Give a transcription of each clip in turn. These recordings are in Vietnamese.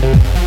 Thank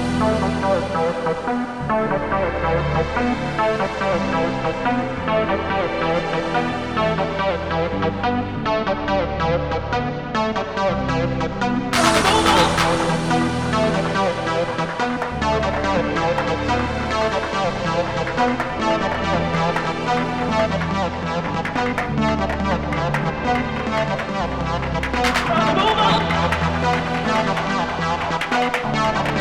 Move on! No, no, no.